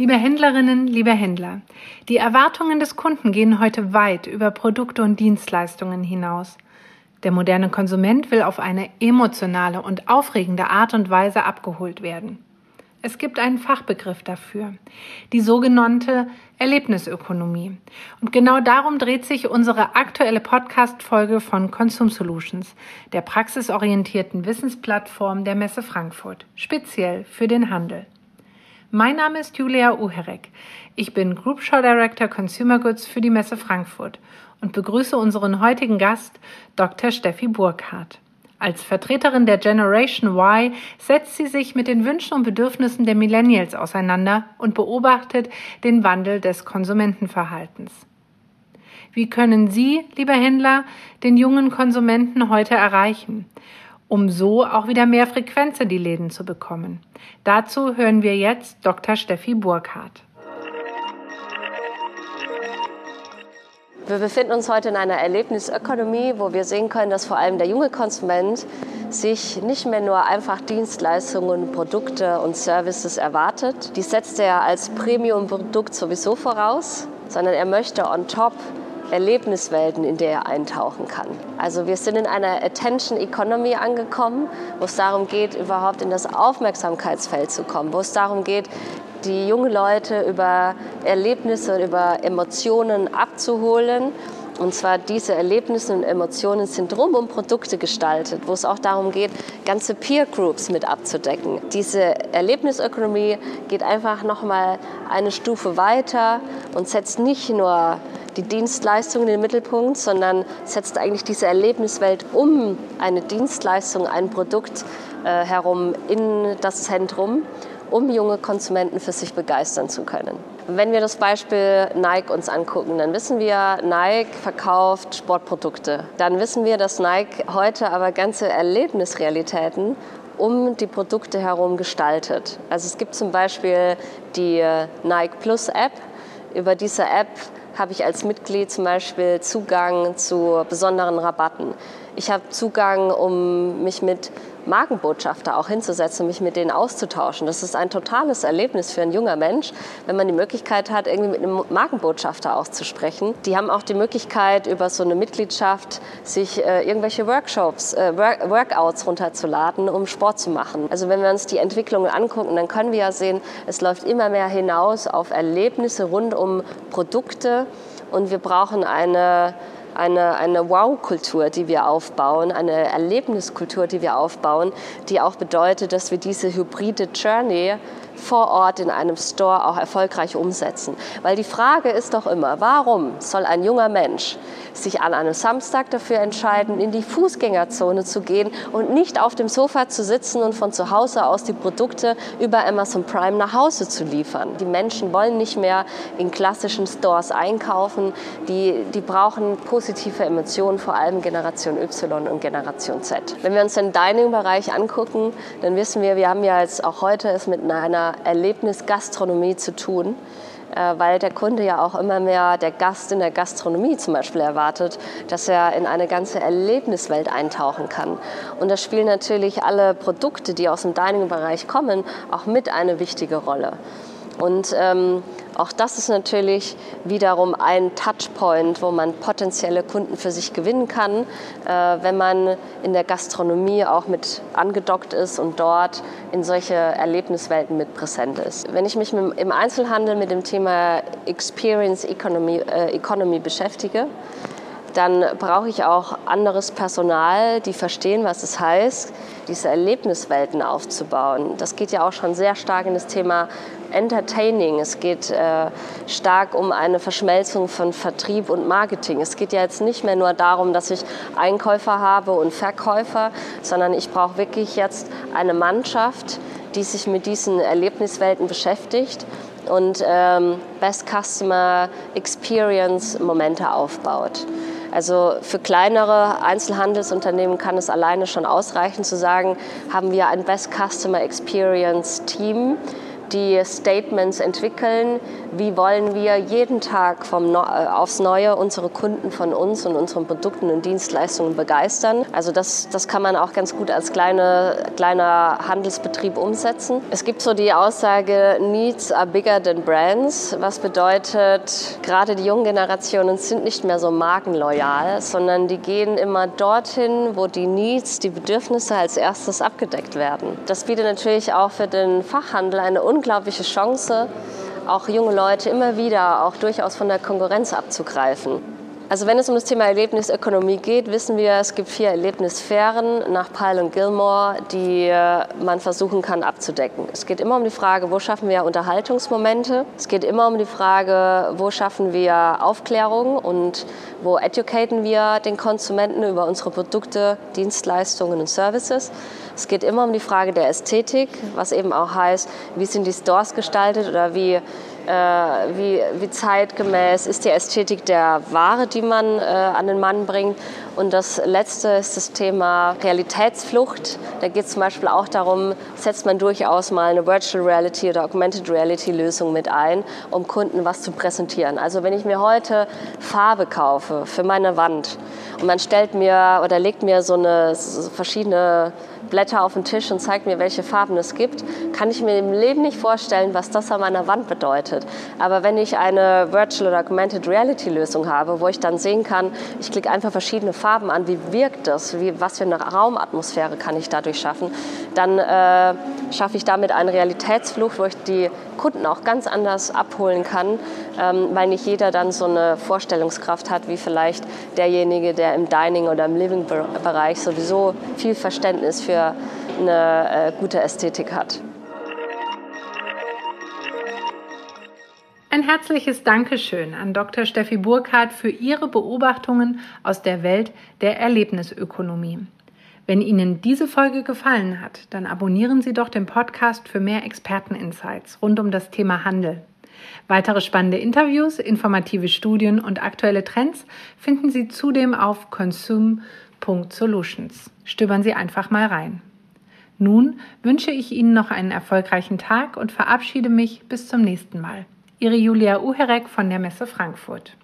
Liebe Händlerinnen, liebe Händler, die Erwartungen des Kunden gehen heute weit über Produkte und Dienstleistungen hinaus. Der moderne Konsument will auf eine emotionale und aufregende Art und Weise abgeholt werden. Es gibt einen Fachbegriff dafür, die sogenannte Erlebnisökonomie. Und genau darum dreht sich unsere aktuelle Podcast-Folge von Consum Solutions, der praxisorientierten Wissensplattform der Messe Frankfurt, speziell für den Handel. Mein Name ist Julia Uherek. Ich bin Group Show Director Consumer Goods für die Messe Frankfurt und begrüße unseren heutigen Gast, Dr. Steffi Burkhardt. Als Vertreterin der Generation Y setzt sie sich mit den Wünschen und Bedürfnissen der Millennials auseinander und beobachtet den Wandel des Konsumentenverhaltens. Wie können Sie, liebe Händler, den jungen Konsumenten heute erreichen? Um so auch wieder mehr Frequenz in die Läden zu bekommen. Dazu hören wir jetzt Dr. Steffi Burkhardt. Wir befinden uns heute in einer Erlebnisökonomie, wo wir sehen können, dass vor allem der junge Konsument sich nicht mehr nur einfach Dienstleistungen, Produkte und Services erwartet. Die setzt er als Premium-Produkt sowieso voraus, sondern er möchte on top Erlebniswelten, in der er eintauchen kann. Also wir sind in einer Attention Economy angekommen, wo es darum geht, überhaupt in das Aufmerksamkeitsfeld zu kommen, wo es darum geht, die jungen Leute über Erlebnisse, über Emotionen abzuholen. Und zwar diese Erlebnisse und Emotionen sind drum um Produkte gestaltet, wo es auch darum geht, ganze Peer Groups mit abzudecken. Diese Erlebnisökonomie geht einfach noch mal eine Stufe weiter und setzt nicht nur die Dienstleistung in den Mittelpunkt, sondern setzt eigentlich diese Erlebniswelt um eine Dienstleistung, ein Produkt äh, herum in das Zentrum, um junge Konsumenten für sich begeistern zu können. Wenn wir das Beispiel Nike uns angucken, dann wissen wir, Nike verkauft Sportprodukte. Dann wissen wir, dass Nike heute aber ganze Erlebnisrealitäten um die Produkte herum gestaltet. Also es gibt zum Beispiel die äh, Nike Plus App. Über diese App habe ich als Mitglied zum Beispiel Zugang zu besonderen Rabatten. Ich habe Zugang, um mich mit Markenbotschafter auch hinzusetzen, mich mit denen auszutauschen. Das ist ein totales Erlebnis für ein junger Mensch, wenn man die Möglichkeit hat, irgendwie mit einem Markenbotschafter auch zu sprechen. Die haben auch die Möglichkeit, über so eine Mitgliedschaft sich äh, irgendwelche Workshops, äh, Work Workouts runterzuladen, um Sport zu machen. Also wenn wir uns die Entwicklungen angucken, dann können wir ja sehen, es läuft immer mehr hinaus auf Erlebnisse rund um Produkte und wir brauchen eine eine, eine Wow-Kultur, die wir aufbauen, eine Erlebniskultur, die wir aufbauen, die auch bedeutet, dass wir diese hybride Journey vor Ort in einem Store auch erfolgreich umsetzen. Weil die Frage ist doch immer, warum soll ein junger Mensch sich an einem Samstag dafür entscheiden, in die Fußgängerzone zu gehen und nicht auf dem Sofa zu sitzen und von zu Hause aus die Produkte über Amazon Prime nach Hause zu liefern. Die Menschen wollen nicht mehr in klassischen Stores einkaufen, die, die brauchen positive Emotionen, vor allem Generation Y und Generation Z. Wenn wir uns den Dining-Bereich angucken, dann wissen wir, wir haben ja jetzt auch heute es mit einer Erlebnisgastronomie zu tun. Äh, weil der Kunde ja auch immer mehr, der Gast in der Gastronomie zum Beispiel erwartet, dass er in eine ganze Erlebniswelt eintauchen kann. Und da spielen natürlich alle Produkte, die aus dem Dining-Bereich kommen, auch mit eine wichtige Rolle. Und ähm, auch das ist natürlich wiederum ein Touchpoint, wo man potenzielle Kunden für sich gewinnen kann, äh, wenn man in der Gastronomie auch mit angedockt ist und dort in solche Erlebniswelten mit präsent ist. Wenn ich mich im Einzelhandel mit dem Thema Experience Economy, äh, Economy beschäftige, dann brauche ich auch anderes Personal, die verstehen, was es heißt, diese Erlebniswelten aufzubauen. Das geht ja auch schon sehr stark in das Thema Entertaining. Es geht äh, stark um eine Verschmelzung von Vertrieb und Marketing. Es geht ja jetzt nicht mehr nur darum, dass ich Einkäufer habe und Verkäufer, sondern ich brauche wirklich jetzt eine Mannschaft, die sich mit diesen Erlebniswelten beschäftigt und ähm, Best Customer Experience Momente aufbaut. Also für kleinere Einzelhandelsunternehmen kann es alleine schon ausreichen zu sagen, haben wir ein Best Customer Experience Team, die Statements entwickeln, wie wollen wir jeden Tag vom no äh, aufs Neue unsere Kunden von uns und unseren Produkten und Dienstleistungen begeistern. Also das, das kann man auch ganz gut als kleine, kleiner Handelsbetrieb umsetzen. Es gibt so die Aussage, Needs are bigger than brands, was bedeutet, gerade die jungen Generationen sind nicht mehr so markenloyal, sondern die gehen immer dorthin, wo die Needs, die Bedürfnisse als erstes abgedeckt werden. Das bietet natürlich auch für den Fachhandel eine unglaubliche Chance, auch junge Leute immer wieder auch durchaus von der Konkurrenz abzugreifen. Also wenn es um das Thema Erlebnisökonomie geht, wissen wir, es gibt vier Erlebnissphären nach Pyle und Gilmore, die äh, man versuchen kann abzudecken. Es geht immer um die Frage, wo schaffen wir Unterhaltungsmomente. Es geht immer um die Frage, wo schaffen wir Aufklärung und wo educaten wir den Konsumenten über unsere Produkte, Dienstleistungen und Services. Es geht immer um die Frage der Ästhetik, was eben auch heißt, wie sind die Stores gestaltet oder wie wie, wie zeitgemäß ist die Ästhetik der Ware, die man äh, an den Mann bringt. Und das letzte ist das Thema Realitätsflucht. Da geht es zum Beispiel auch darum, setzt man durchaus mal eine Virtual Reality oder Augmented Reality Lösung mit ein, um Kunden was zu präsentieren. Also wenn ich mir heute Farbe kaufe für meine Wand und man stellt mir oder legt mir so eine so verschiedene Blätter auf den Tisch und zeigt mir, welche Farben es gibt, kann ich mir im Leben nicht vorstellen, was das an meiner Wand bedeutet. Aber wenn ich eine Virtual oder Augmented Reality Lösung habe, wo ich dann sehen kann, ich klicke einfach verschiedene Farben an, wie wirkt das, wie, was für eine Raumatmosphäre kann ich dadurch schaffen, dann äh, schaffe ich damit eine Realitätsflucht, wo ich die Kunden auch ganz anders abholen kann, ähm, weil nicht jeder dann so eine Vorstellungskraft hat, wie vielleicht derjenige, der im Dining- oder im Living-Bereich sowieso viel Verständnis für eine äh, gute Ästhetik hat. Ein herzliches Dankeschön an Dr. Steffi Burkhardt für ihre Beobachtungen aus der Welt der Erlebnisökonomie. Wenn Ihnen diese Folge gefallen hat, dann abonnieren Sie doch den Podcast für mehr Experteninsights rund um das Thema Handel. Weitere spannende Interviews, informative Studien und aktuelle Trends finden Sie zudem auf consume.solutions. Stöbern Sie einfach mal rein. Nun wünsche ich Ihnen noch einen erfolgreichen Tag und verabschiede mich bis zum nächsten Mal. Ihre Julia Uherek von der Messe Frankfurt.